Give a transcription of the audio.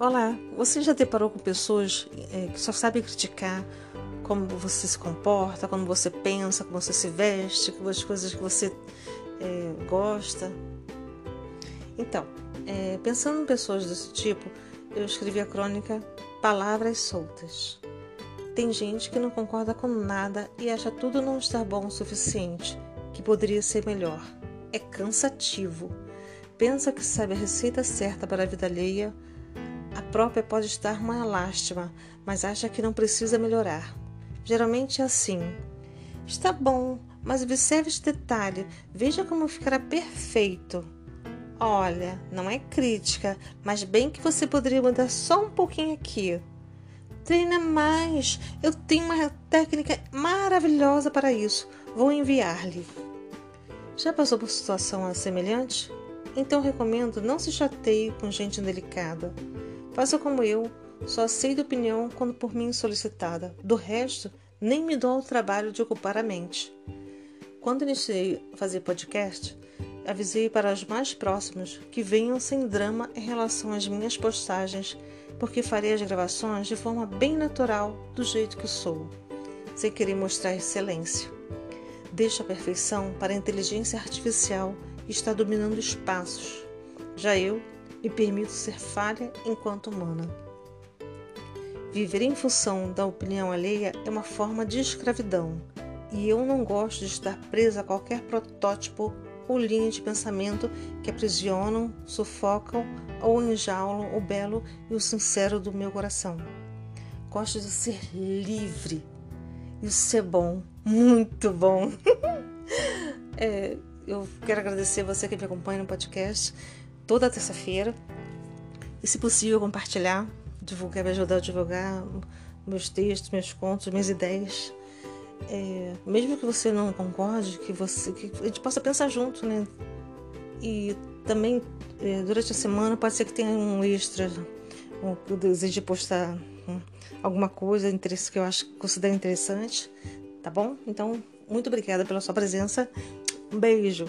Olá, você já deparou com pessoas é, que só sabem criticar como você se comporta, como você pensa, como você se veste, as coisas que você é, gosta? Então, é, pensando em pessoas desse tipo, eu escrevi a crônica Palavras Soltas. Tem gente que não concorda com nada e acha tudo não estar bom o suficiente, que poderia ser melhor. É cansativo. Pensa que sabe a receita certa para a vida alheia própria pode estar uma lástima, mas acha que não precisa melhorar. Geralmente é assim. Está bom, mas observe este detalhe. Veja como ficará perfeito. Olha, não é crítica, mas bem que você poderia mudar só um pouquinho aqui. Treina mais. Eu tenho uma técnica maravilhosa para isso. Vou enviar-lhe. Já passou por situação semelhante? Então recomendo não se chateie com gente indelicada. Faça como eu, só aceito opinião quando por mim solicitada. Do resto, nem me dou ao trabalho de ocupar a mente. Quando iniciei a fazer podcast, avisei para os mais próximos que venham sem drama em relação às minhas postagens, porque farei as gravações de forma bem natural, do jeito que sou, sem querer mostrar excelência. Deixo a perfeição para a inteligência artificial que está dominando espaços. Já eu e permito ser falha enquanto humana. Viver em função da opinião alheia é uma forma de escravidão, e eu não gosto de estar presa a qualquer protótipo ou linha de pensamento que aprisionam, sufocam ou enjaulam o belo e o sincero do meu coração. Gosto de ser livre. Isso é bom, muito bom. é, eu quero agradecer você que me acompanha no podcast toda terça-feira. E, se possível, compartilhar, divulgar, me ajudar a divulgar meus textos, meus contos, minhas ideias. É, mesmo que você não concorde, que você que a gente possa pensar junto, né? E também é, durante a semana pode ser que tenha um extra, um, eu desejo postar um, alguma coisa interesse que eu acho considero interessante, tá bom? Então, muito obrigada pela sua presença. Um beijo.